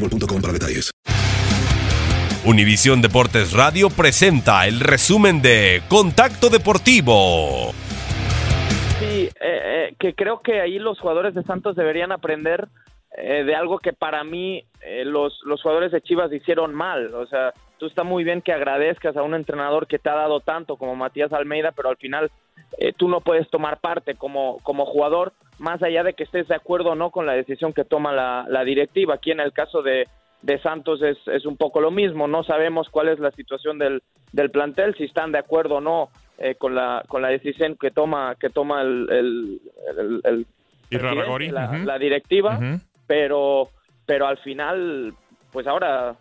boostmobile.com para detalles. Univisión Deportes Radio presenta el resumen de Contacto Deportivo. Sí, eh, eh, que creo que ahí los jugadores de Santos deberían aprender eh, de algo que para mí eh, los, los jugadores de Chivas hicieron mal. O sea, tú está muy bien que agradezcas a un entrenador que te ha dado tanto como Matías Almeida, pero al final eh, tú no puedes tomar parte como, como jugador, más allá de que estés de acuerdo o no con la decisión que toma la, la directiva. Aquí en el caso de, de Santos es, es un poco lo mismo, no sabemos cuál es la situación del, del plantel, si están de acuerdo o no eh, con la con la decisión que toma que toma el, el, el- el Irarrágorri, la, directiva, pero pero al final pues ahora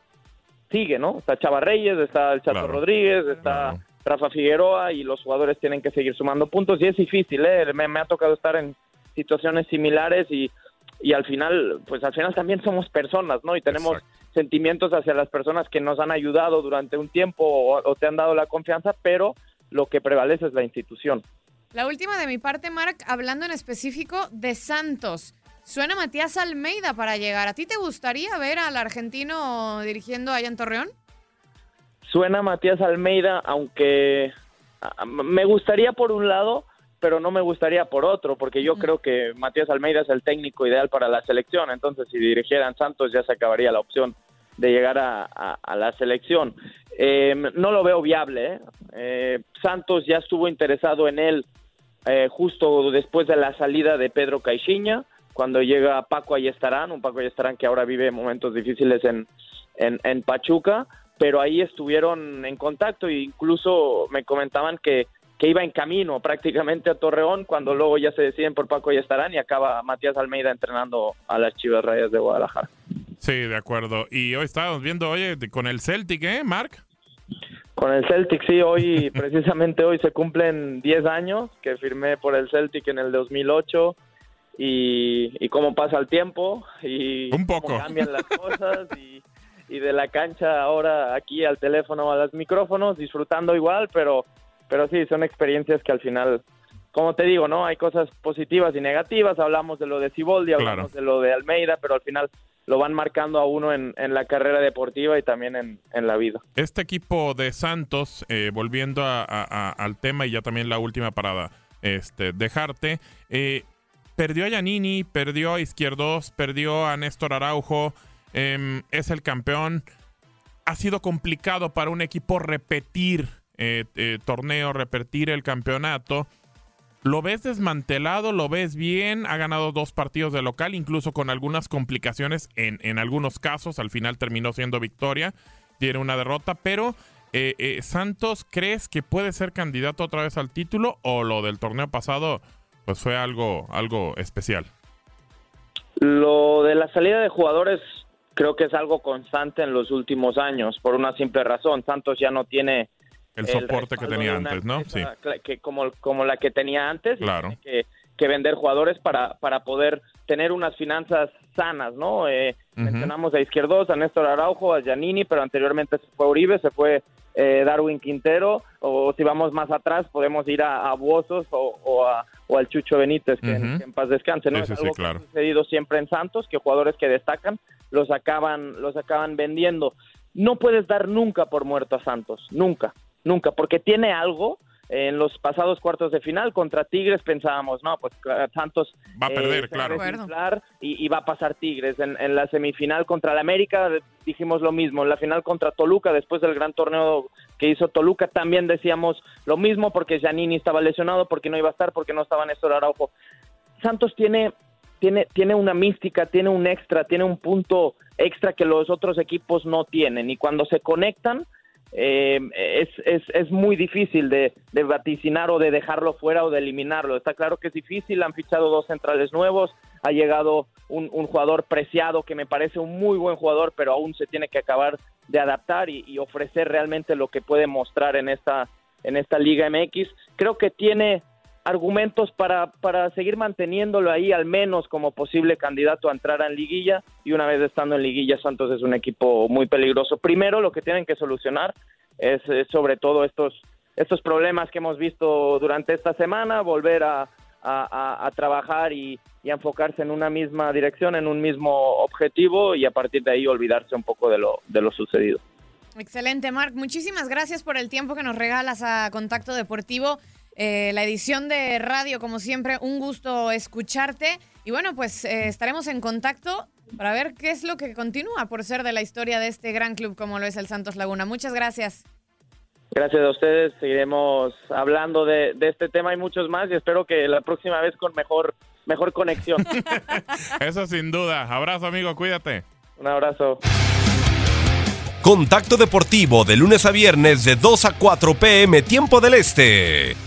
sigue, ¿no? Está Chava Reyes, está el Chato Claro. Rodríguez, está Rafa Figueroa y los jugadores tienen que seguir sumando puntos y es difícil, ¿eh? Me, me ha tocado estar en situaciones similares y, y al final, pues al final también somos personas, ¿no? Y tenemos sentimientos hacia las personas que nos han ayudado durante un tiempo o, o te han dado la confianza, pero lo que prevalece es la institución. La última de mi parte, Marc, hablando en específico de Santos. Suena Matías Almeida para llegar. ¿A ti te gustaría ver al argentino dirigiendo allá en Torreón? Suena Matías Almeida, aunque ah, me gustaría por un lado, pero no me gustaría por otro, porque yo creo que Matías Almeida es el técnico ideal para la selección, entonces si dirigieran Santos ya se acabaría la opción de llegar a, a- a la selección. Eh, no lo veo viable. ¿eh? Eh, Santos ya estuvo interesado en él eh, justo después de la salida de Pedro Caixinha, cuando llega Paco Ayestarán, un Paco Ayestarán que ahora vive momentos difíciles en, en, en Pachuca, pero ahí estuvieron en contacto e incluso me comentaban que, que iba en camino prácticamente a Torreón cuando luego ya se deciden por Paco Ayestarán y acaba Matías Almeida entrenando a las Chivas Rayas de Guadalajara. Sí, de acuerdo. Y hoy estábamos viendo, oye, con el Celtic, ¿eh, Mark? Con el Celtic, sí, hoy, precisamente hoy se cumplen 10 años que firmé por el Celtic en el 2008 y, y cómo pasa el tiempo y Un poco. cómo cambian las cosas y, y de la cancha ahora aquí al teléfono a los micrófonos, disfrutando igual, pero, pero sí, son experiencias que al final, como te digo, ¿no? Hay cosas positivas y negativas, hablamos de lo de Ciboldi, hablamos de lo de Almeida, pero al final lo van marcando a uno en, en la carrera deportiva y también en, en la vida. Este equipo de Santos, eh, volviendo a- a- a- al tema y ya también la última parada, este, dejarte, eh, perdió a Yanini, perdió a Izquierdos, perdió a Néstor Araujo, em, es el campeón. Ha sido complicado para un equipo repetir eh, eh, torneo, repetir el campeonato. ¿Lo ves desmantelado? ¿Lo ves bien? Ha ganado dos partidos de local, incluso con algunas complicaciones en, en algunos casos. Al final terminó siendo victoria, tiene una derrota, pero eh, Santos, ¿crees que puede ser candidato otra vez al título o lo del torneo pasado pues fue algo, algo especial? Lo de la salida de jugadores creo que es algo constante en los últimos años, por una simple razón. Santos ya no tiene el soporte que tenía antes, ¿no? Sí. Que, como, como la que tenía antes. Claro. que, que, vender jugadores para, para poder tener unas finanzas sanas, ¿no? Eh, Mencionamos a Izquierdos, a Néstor Araujo, a Giannini, pero anteriormente se fue Uribe, se fue eh, Darwin Quintero, o si vamos más atrás, podemos ir a, a o, a, o, al Chucho Benítez, que, en, paz descanse, ¿no? es algo que ha sucedido siempre en Santos, que jugadores que destacan los acaban, los acaban vendiendo. No puedes dar nunca por muerto a Santos, nunca nunca, porque tiene algo. En los pasados cuartos de final contra Tigres pensábamos, no, pues Santos va a perder, eh, claro. Y, y, va a pasar Tigres. En, la semifinal contra el América dijimos lo mismo. En la final contra Toluca, después del gran torneo que hizo Toluca, también decíamos lo mismo porque Giannini estaba lesionado, porque no iba a estar, porque no estaba Néstor Araujo. Santos tiene, tiene, tiene una mística, tiene un extra, tiene un punto extra que los otros equipos no tienen. Y cuando se conectan, eh, es, es, es, muy difícil de, de, vaticinar o de dejarlo fuera o de eliminarlo. Está claro que es difícil, han fichado dos centrales nuevos, ha llegado un, un jugador preciado que me parece un muy buen jugador, pero aún se tiene que acabar de adaptar y, y ofrecer realmente lo que puede mostrar en esta, en esta Liga MX. Creo que tiene argumentos para, para seguir manteniéndolo ahí al menos como posible candidato a entrar en liguilla y una vez estando en liguilla Santos es un equipo muy peligroso. Primero lo que tienen que solucionar es, sobre todo estos, estos problemas que hemos visto durante esta semana, volver a, a, trabajar y, y, enfocarse en una misma dirección, en un mismo objetivo y a partir de ahí olvidarse un poco de lo, de lo sucedido. Excelente, Marc. Muchísimas gracias por el tiempo que nos regalas a Contacto Deportivo. Eh, la edición de radio, como siempre, un gusto escucharte. Y bueno, pues eh, estaremos en contacto para ver qué es lo que continúa por ser de la historia de este gran club como lo es el Santos Laguna. Muchas gracias. Gracias a ustedes. Seguiremos hablando de, este tema y muchos más y espero que la próxima vez con mejor, mejor conexión. Eso sin duda. Abrazo, amigo. Cuídate. Un abrazo. Contacto Deportivo de lunes a viernes de 2 a 4 pm, tiempo del Este.